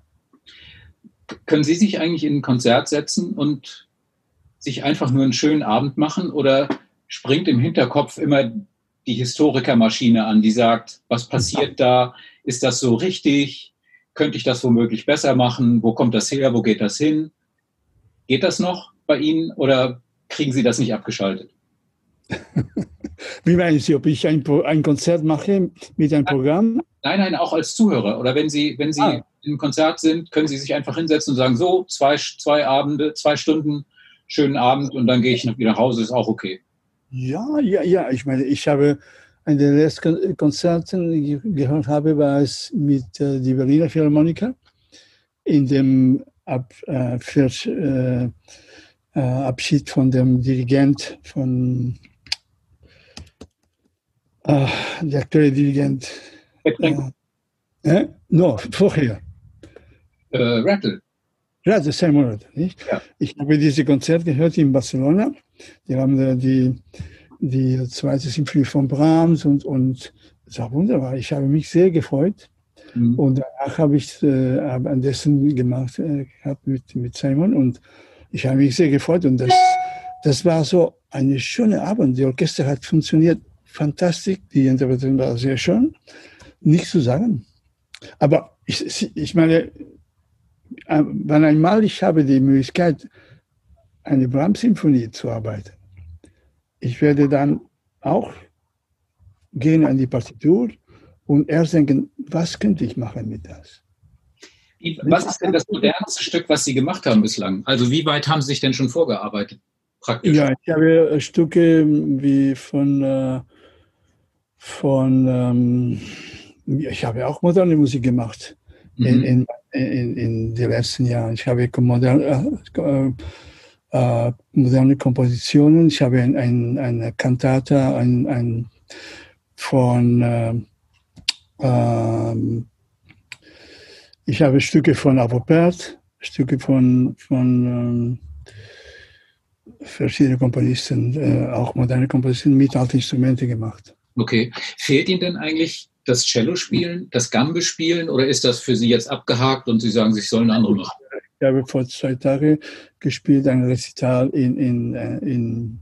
Können Sie sich eigentlich in ein Konzert setzen und sich einfach nur einen schönen Abend machen oder springt im Hinterkopf immer die Historikermaschine an, die sagt, was passiert da? Ist das so richtig? Könnte ich das womöglich besser machen? Wo kommt das her? Wo geht das hin? Geht das noch bei Ihnen oder kriegen Sie das nicht abgeschaltet? Wie meinen Sie, ob ich ein, ein Konzert mache mit einem Programm? Nein, nein, auch als Zuhörer. Oder wenn Sie, wenn Sie ah. im Konzert sind, können Sie sich einfach hinsetzen und sagen, so, zwei, zwei Abende, zwei Stunden schönen Abend und dann gehe ich wieder nach Hause, ist auch okay. Ja, ja, ja. Ich meine, ich habe ein der letzten Konzerten gehört habe, war es mit äh, die Berliner Philharmoniker in dem Ab, äh, für, äh, äh, Abschied von dem Dirigent von äh, der aktuelle Dirigent. Äh, no, vorher. Rattle. Ja, das Sam Monat, nicht? Ja. Ich habe diese Konzert gehört in Barcelona. Die haben die, die zweite Symphonie von Brahms und, und es war wunderbar. Ich habe mich sehr gefreut. Mhm. Und danach habe ich äh, an dessen gemacht äh, gehabt mit, mit Simon und ich habe mich sehr gefreut. Und das, das war so eine schöne Abend. Die Orchester hat funktioniert fantastisch. Die Interpretation war sehr schön. Nichts zu sagen. Aber ich, ich meine, wenn einmal ich habe die Möglichkeit, eine Brahms-Symphonie zu arbeiten, ich werde dann auch gehen an die Partitur und erst denken, was könnte ich machen mit das? Was ist denn das modernste Stück, was Sie gemacht haben bislang? Also wie weit haben Sie sich denn schon vorgearbeitet? Praktisch? Ja, ich habe äh, Stücke wie von, äh, von ähm, ich habe auch moderne Musik gemacht mhm. in, in, in, in den letzten Jahren. Ich habe moderne, äh, äh, moderne Kompositionen. Ich habe ein, ein, eine Kantata ein, ein von äh, äh, ich habe Stücke von Avopert, Stücke von, von ähm, verschiedenen Komponisten, äh, auch moderne Komponisten mit alten Instrumenten gemacht. Okay. Fehlt Ihnen denn eigentlich das Cello spielen, das Gambe spielen oder ist das für Sie jetzt abgehakt und Sie sagen, Sie sollen andere machen? Ich habe vor zwei Tagen gespielt, ein Rezital in, in, äh, in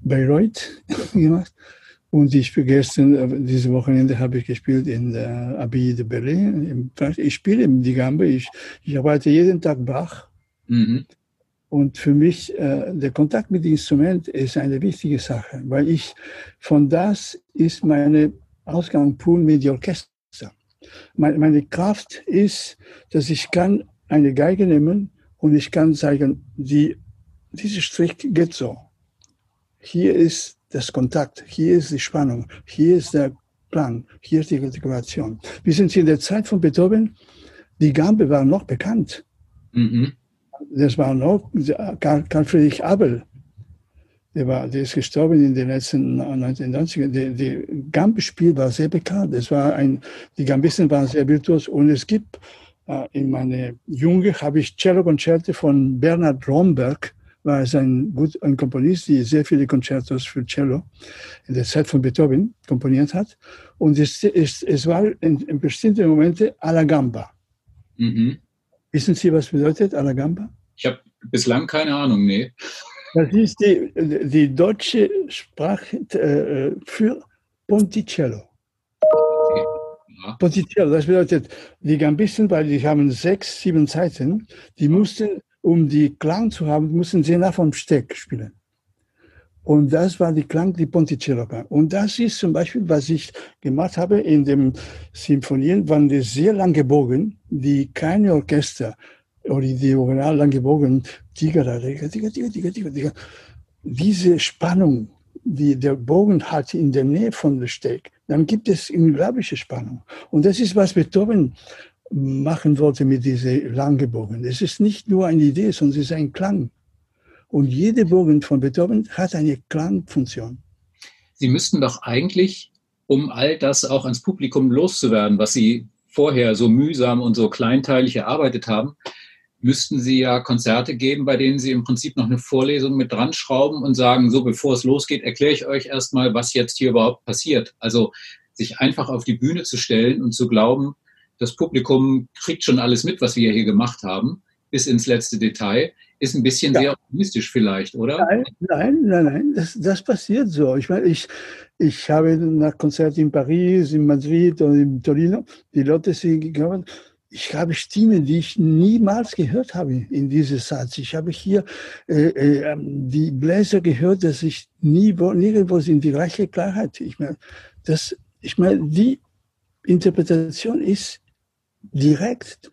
Bayreuth gemacht Und ich gestern, äh, diese Wochenende habe ich gespielt in der Abbey de Berlin. Ich spiele die Gambe, ich, ich arbeite jeden Tag Bach. Mhm. Und für mich, äh, der Kontakt mit dem Instrument ist eine wichtige Sache, weil ich, von das ist meine Ausgangspunkt mit dem Orchester. Meine, Kraft ist, dass ich kann eine Geige nehmen und ich kann sagen, die, dieser Strich geht so. Hier ist das Kontakt, hier ist die Spannung, hier ist der Klang, hier ist die Artikulation. Wir sind in der Zeit von Beethoven, die Gambe war noch bekannt. Mhm. Das war noch Karl Friedrich Abel. Der, war, der ist gestorben in den letzten 1990ern. Der, der Gambespiel war sehr bekannt. Es war ein, die Gambisten waren sehr virtuos und es gibt äh, in meiner Jugend habe ich Cello-Konzerte von Bernhard Romberg war es ein, gut, ein Komponist, der sehr viele Konzertos für Cello in der Zeit von Beethoven komponiert hat. Und es, es, es war in, in bestimmten Momenten alla gamba. Mhm. Wissen Sie, was bedeutet alla gamba? Ich habe bislang keine Ahnung, nee. Das ist die, die deutsche Sprache äh, für Ponticello. Okay. Ja. Ponticello, das bedeutet, die Gambisten, weil die haben sechs, sieben Zeiten, die mussten um die Klang zu haben, mussten sie nach vom Steck spielen. Und das war die Klang, die Ponticello Klang. Und das ist zum Beispiel, was ich gemacht habe in den Symphonien, waren die sehr lange Bogen, die keine Orchester oder die original lange Bogen, Tiger, Tiger, Tiger, Tiger, Tiger, Tiger, diese Spannung, die der Bogen hat in der Nähe von der Steck, dann gibt es unglaubliche Spannung. Und das ist, was Beethoven machen wollte mit diesen langen Bogen. Es ist nicht nur eine Idee, sondern es ist ein Klang. Und jede Bogen von Beethoven hat eine Klangfunktion. Sie müssten doch eigentlich, um all das auch ans Publikum loszuwerden, was Sie vorher so mühsam und so kleinteilig erarbeitet haben, müssten Sie ja Konzerte geben, bei denen Sie im Prinzip noch eine Vorlesung mit dran schrauben und sagen, so bevor es losgeht, erkläre ich euch erstmal, was jetzt hier überhaupt passiert. Also sich einfach auf die Bühne zu stellen und zu glauben, das Publikum kriegt schon alles mit, was wir hier gemacht haben, bis ins letzte Detail, ist ein bisschen ja. sehr optimistisch vielleicht, oder? Nein, nein, nein, nein, das, das passiert so. Ich meine, ich, ich habe nach Konzerten in Paris, in Madrid und in Torino, die Leute sind gekommen, ich habe Stimmen, die ich niemals gehört habe in diesem Satz. Ich habe hier äh, äh, die Bläser gehört, dass ich nie, nirgendwo sind die gleiche Klarheit. Ich meine, das, ich meine, die Interpretation ist direkt.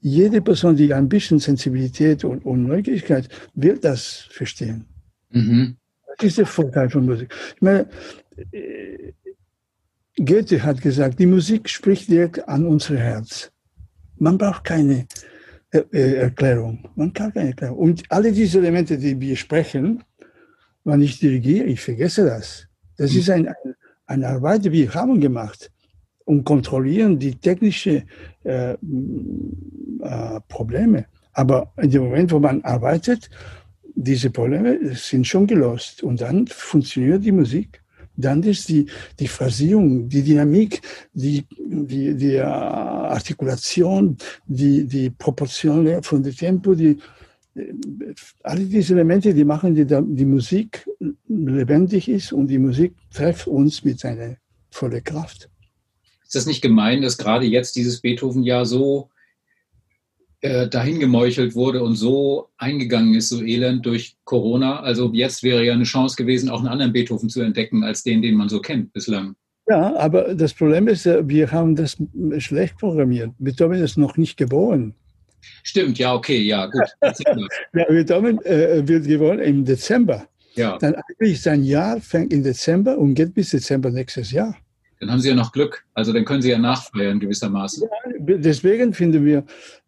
Jede Person, die ein bisschen Sensibilität und, und Neugierigkeit, wird das verstehen. Mhm. Das ist der Vorteil von Musik. Ich meine, äh, Goethe hat gesagt, die Musik spricht direkt an unser Herz. Man braucht keine äh, äh, Erklärung. Man kann keine Erklärung. Und alle diese Elemente, die wir sprechen, wenn ich dirigiere, ich vergesse das. Das mhm. ist ein, eine Arbeit, die wir haben gemacht und kontrollieren die technischen äh, äh, Probleme. Aber in dem Moment, wo man arbeitet, diese Probleme sind schon gelöst und dann funktioniert die Musik. Dann ist die, die Phrasierung, die Dynamik, die, die, die Artikulation, die, die Proportion von dem Tempo, die, alle diese Elemente, die machen, die, die Musik lebendig ist und die Musik trifft uns mit seiner vollen Kraft. Ist das nicht gemein, dass gerade jetzt dieses Beethoven-Jahr so äh, dahin gemeuchelt wurde und so eingegangen ist, so elend durch Corona? Also jetzt wäre ja eine Chance gewesen, auch einen anderen Beethoven zu entdecken, als den, den man so kennt bislang. Ja, aber das Problem ist, äh, wir haben das schlecht programmiert. Beethoven ist noch nicht geboren. Stimmt, ja, okay, ja, gut. ja, Beethoven äh, wird geboren im Dezember. Ja. Dann eigentlich sein Jahr fängt im Dezember und geht bis Dezember nächstes Jahr. Dann haben Sie ja noch Glück. Also dann können Sie ja nachfeiern gewissermaßen. Ja, deswegen finden wir,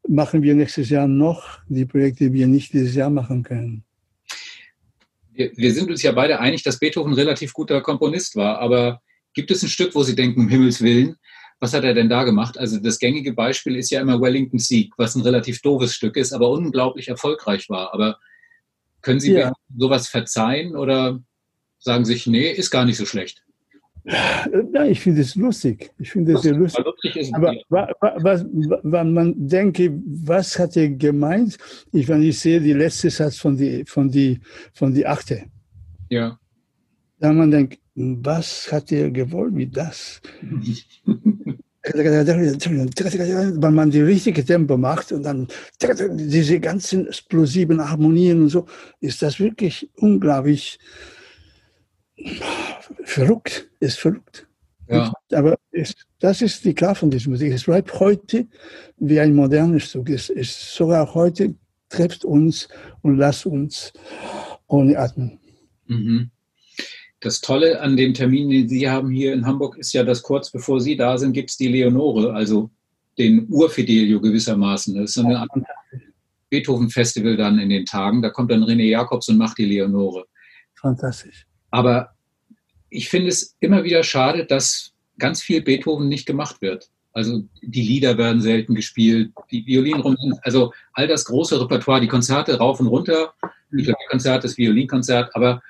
machen wir nächstes Jahr noch die Projekte, die wir nicht dieses Jahr machen können. Wir, wir sind uns ja beide einig, dass Beethoven ein relativ guter Komponist war. Aber gibt es ein Stück, wo Sie denken, um Himmels Willen, was hat er denn da gemacht? Also das gängige Beispiel ist ja immer Wellington Sieg, was ein relativ doofes Stück ist, aber unglaublich erfolgreich war. Aber können Sie ja. sowas verzeihen oder sagen sich, nee, ist gar nicht so schlecht? Ja, ich finde es lustig. Ich finde es sehr lustig. Aber was, wenn man denke, was hat er gemeint? Ich, wenn ich sehe die letzte Satz von die, von die, von die Achte. Ja. da man denkt, was hat er gewollt mit das? Wenn man die richtige Tempo macht und dann diese ganzen explosiven Harmonien und so, ist das wirklich unglaublich verrückt. Ist verrückt. Ja. Aber es, das ist die Kraft von dieser Musik. Es bleibt heute wie ein modernes Stück. Es ist sogar heute trifft uns und lasst uns ohne Atmen. Mhm. Das Tolle an dem Termin, den Sie haben hier in Hamburg, ist ja, dass kurz bevor Sie da sind, gibt es die Leonore, also den Urfidelio gewissermaßen. Das ist so eine Beethoven-Festival dann in den Tagen. Da kommt dann René Jacobs und macht die Leonore. Fantastisch. Aber ich finde es immer wieder schade, dass ganz viel Beethoven nicht gemacht wird. Also die Lieder werden selten gespielt, die Violinrunden, also all das große Repertoire, die Konzerte rauf und runter, die das Violinkonzert, aber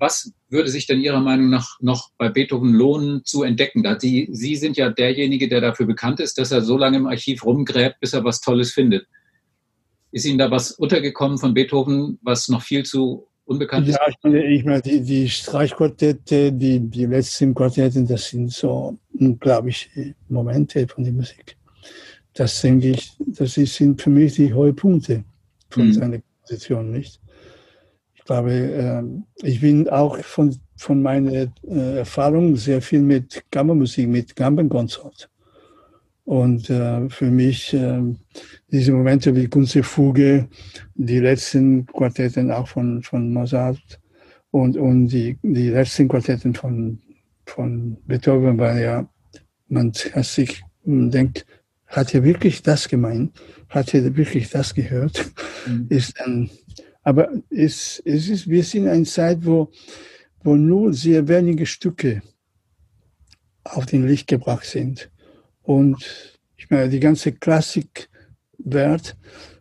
was würde sich denn Ihrer Meinung nach noch bei Beethoven lohnen zu entdecken? Da die, Sie sind ja derjenige, der dafür bekannt ist, dass er so lange im Archiv rumgräbt, bis er was Tolles findet. Ist Ihnen da was untergekommen von Beethoven, was noch viel zu unbekannt ist? Ja, ich meine, ich meine die, die Streichquartette, die, die letzten Quartetten, das sind so unglaubliche Momente von der Musik. Das denke ich, das sind für mich die Höhepunkte von mhm. seiner Position, nicht? Ich glaube, ähm, ich bin auch von, von meiner äh, Erfahrung sehr viel mit Kammermusik, mit Kammerkonzert. Und äh, für mich äh, diese Momente wie Kunze Fuge, die letzten Quartetten auch von, von Mozart und, und die, die letzten Quartetten von, von Beethoven, weil ja man sich denkt, hat er wirklich das gemeint? Hat er wirklich das gehört? Mhm. Ist dann, aber es, es ist, wir sind in einer Zeit, wo, wo nur sehr wenige Stücke auf den Licht gebracht sind. Und ich meine, die ganze Klassikwelt,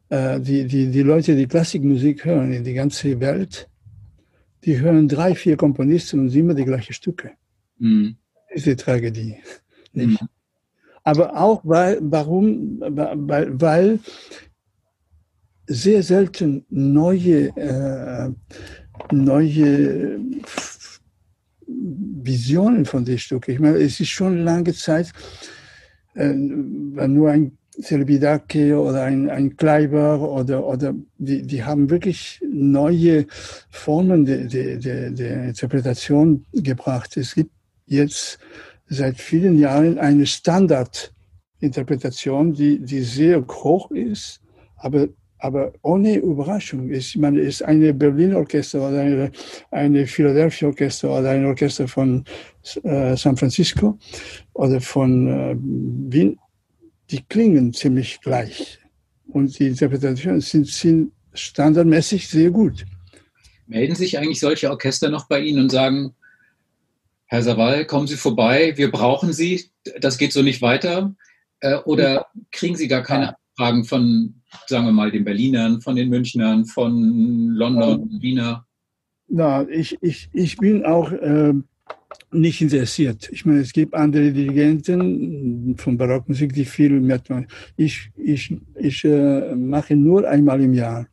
äh, die, die, die Leute, die Klassikmusik hören in die ganze Welt, die hören drei, vier Komponisten und immer die gleichen Stücke. Mhm. Das ist die Tragödie. Nicht? Mhm. Aber auch weil, warum, weil, weil sehr selten neue, äh, neue Visionen von den Stücken. Ich meine, es ist schon lange Zeit, äh, nur ein Selbidake oder ein, ein Kleiber oder, oder die, die haben wirklich neue Formen der, der, der, der Interpretation gebracht. Es gibt jetzt seit vielen Jahren eine Standardinterpretation, die, die sehr hoch ist, aber, aber ohne Überraschung. Ich meine, ist eine Berliner Orchester oder eine, eine Philadelphia Orchester oder ein Orchester von äh, San Francisco oder von äh, Wien. Die klingen ziemlich gleich. Und die Interpretationen sind, sind standardmäßig sehr gut. Melden sich eigentlich solche Orchester noch bei Ihnen und sagen, Herr Sawal, kommen Sie vorbei, wir brauchen Sie, das geht so nicht weiter? Äh, oder kriegen Sie gar keine Fragen von, sagen wir mal, den Berlinern, von den Münchnern, von London, ähm, Wiener? Na, ich, ich, ich bin auch äh, nicht interessiert. Ich meine, es gibt andere Dirigenten von Barockmusik, die viel mehr tun. Ich, ich, ich äh, mache nur einmal im Jahr.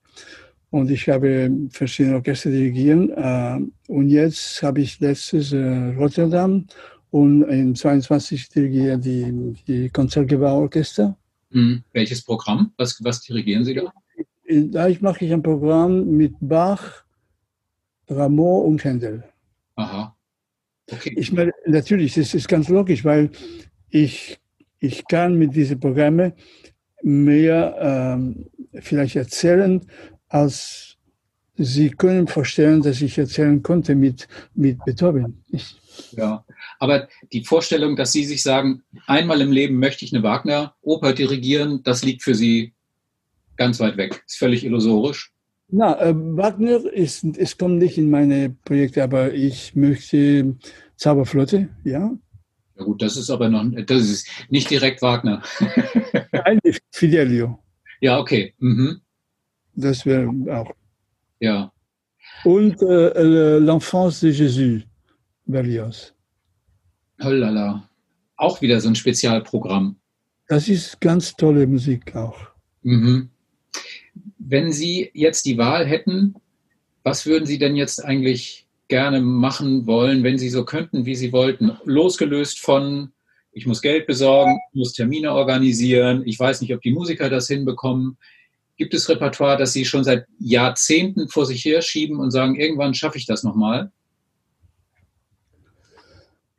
Und ich habe verschiedene Orchester dirigieren. Äh, und jetzt habe ich letztes äh, Rotterdam und in 22 dirigiere die, die Konzertgebauorchester. Mhm. Welches Programm? Was, was dirigieren Sie da? Da ich mache ich ein Programm mit Bach, Rameau und Händel. Aha. Okay. Ich meine, natürlich, das ist ganz logisch, weil ich, ich kann mit diesen Programmen mehr ähm, vielleicht erzählen, als Sie können vorstellen, dass ich erzählen konnte mit, mit Beethoven. Ich, ja, aber die Vorstellung, dass Sie sich sagen, einmal im Leben möchte ich eine Wagner-Oper dirigieren, das liegt für Sie ganz weit weg. Ist völlig illusorisch. Na, äh, Wagner ist, es kommt nicht in meine Projekte, aber ich möchte Zauberflotte, ja. Ja gut, das ist aber noch, das ist nicht direkt Wagner. Nein, Fidelio. Ja, okay. Mhm. Das wäre auch. Ja. Und äh, äh, L'Enfance de Jésus, Berlioz. Hollala. Auch wieder so ein Spezialprogramm. Das ist ganz tolle Musik auch. Mhm. Wenn Sie jetzt die Wahl hätten, was würden Sie denn jetzt eigentlich gerne machen wollen, wenn Sie so könnten, wie Sie wollten? Losgelöst von, ich muss Geld besorgen, ich muss Termine organisieren, ich weiß nicht, ob die Musiker das hinbekommen. Gibt es Repertoire, das Sie schon seit Jahrzehnten vor sich her schieben und sagen, irgendwann schaffe ich das nochmal?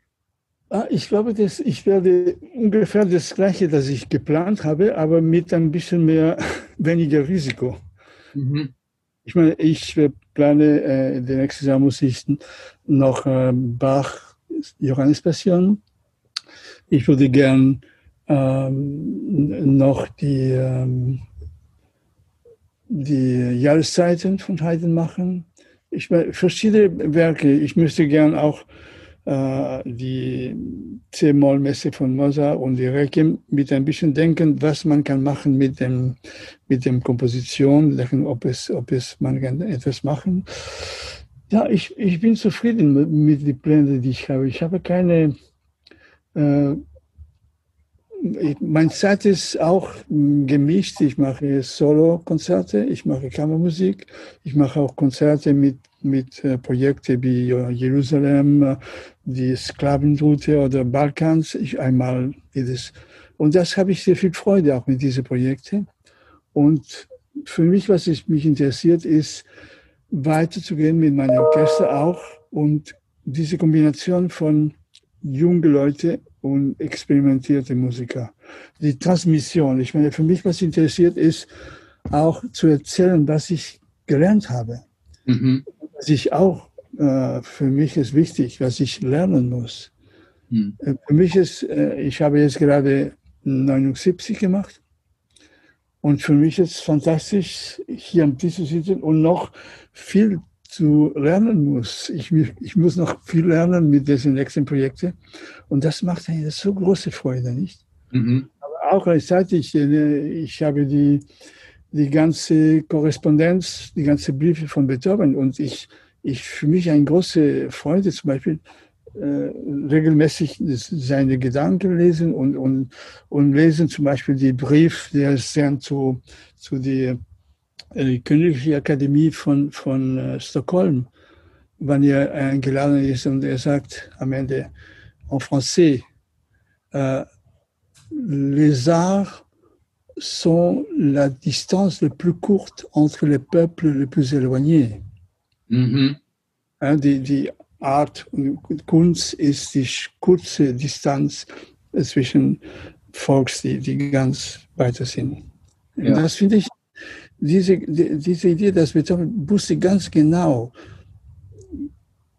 Ah, ich glaube, dass ich werde ungefähr das Gleiche, das ich geplant habe, aber mit ein bisschen mehr, weniger Risiko. Mhm. Ich meine, ich plane, äh, nächsten Jahr muss ich noch äh, Bach, Johannes Passion. Ich würde gern ähm, noch die, ähm, die Jahreszeiten von Haydn machen. Ich meine, verschiedene Werke. Ich möchte gern auch äh, die C-Moll-Messe von Mozart und die Requiem mit ein bisschen denken, was man kann machen mit dem, mit dem Komposition, ob es, ob es, man kann etwas machen. Ja, ich, ich bin zufrieden mit, mit den Plänen, die ich habe. Ich habe keine, äh, meine Zeit ist auch gemischt. Ich mache Solo-Konzerte, ich mache Kammermusik, ich mache auch Konzerte mit, mit äh, Projekten wie Jerusalem, äh, die Sklavenroute oder Balkans. Ich einmal jedes. Und das habe ich sehr viel Freude auch mit diesen Projekten. Und für mich, was mich interessiert, ist, weiterzugehen mit meinem Orchester auch und diese Kombination von jungen Leuten und experimentierte Musiker. Die Transmission, ich meine, für mich was interessiert ist, auch zu erzählen, was ich gelernt habe. Mhm. Was ich auch, äh, für mich ist wichtig, was ich lernen muss. Mhm. Äh, für mich ist, äh, ich habe jetzt gerade 79 gemacht. Und für mich ist es fantastisch, hier am Tisch zu sitzen und noch viel zu lernen muss. Ich, ich muss noch viel lernen mit diesen nächsten Projekten. Und das macht eine so große Freude, nicht? Mhm. Aber auch gleichzeitig, äh, ich habe die, die ganze Korrespondenz, die ganze Briefe von Beethoven und ich, ich für mich eine große Freude zum Beispiel, äh, regelmäßig seine Gedanken lesen und, und, und lesen zum Beispiel die Brief, der ist sehr zu, zu der die Königliche Akademie von, von äh, Stockholm, wann er eingeladen ist und er sagt am Ende en français, äh, les arts sont la distance la plus courte entre les peuples les plus éloignés. Mhm. Die, die Art und Kunst ist die kurze Distanz zwischen Volks, die, die ganz weiter sind. Ja. Das finde ich diese, diese Idee, dass Beethoven wusste ganz genau,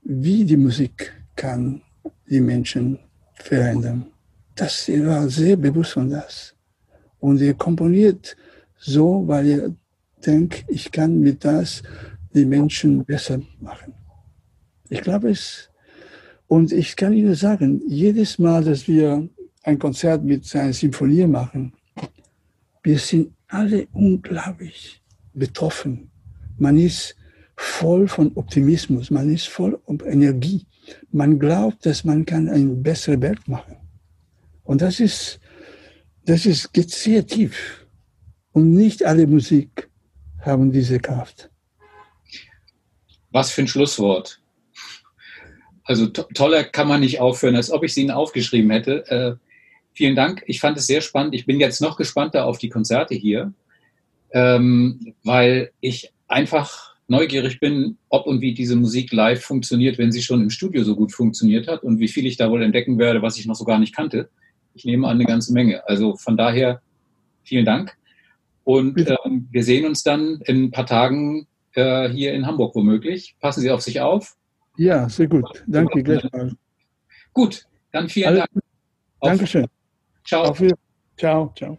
wie die Musik kann die Menschen verändern. Das er war sehr bewusst von das. Und er komponiert so, weil er denkt, ich kann mit das die Menschen besser machen. Ich glaube es. Und ich kann Ihnen sagen, jedes Mal, dass wir ein Konzert mit einer Symphonie machen, wir sind alle unglaublich betroffen. Man ist voll von Optimismus, man ist voll von Energie. Man glaubt, dass man kann eine bessere Welt machen. Und das ist, das ist geht sehr tief. Und nicht alle Musik haben diese Kraft. Was für ein Schlusswort. Also to toller kann man nicht aufhören, als ob ich sie Ihnen aufgeschrieben hätte. Äh, vielen Dank. Ich fand es sehr spannend. Ich bin jetzt noch gespannter auf die Konzerte hier, ähm, weil ich einfach neugierig bin, ob und wie diese Musik live funktioniert, wenn sie schon im Studio so gut funktioniert hat und wie viel ich da wohl entdecken werde, was ich noch so gar nicht kannte. Ich nehme an eine ganze Menge. Also von daher vielen Dank. Und ähm, wir sehen uns dann in ein paar Tagen äh, hier in Hamburg womöglich. Passen Sie auf sich auf. Ja, sehr gut. Danke, gleichfalls. Gut, dann vielen Alles Dank. Dankeschön. Ciao. Auf Wiedersehen. Ciao, ciao.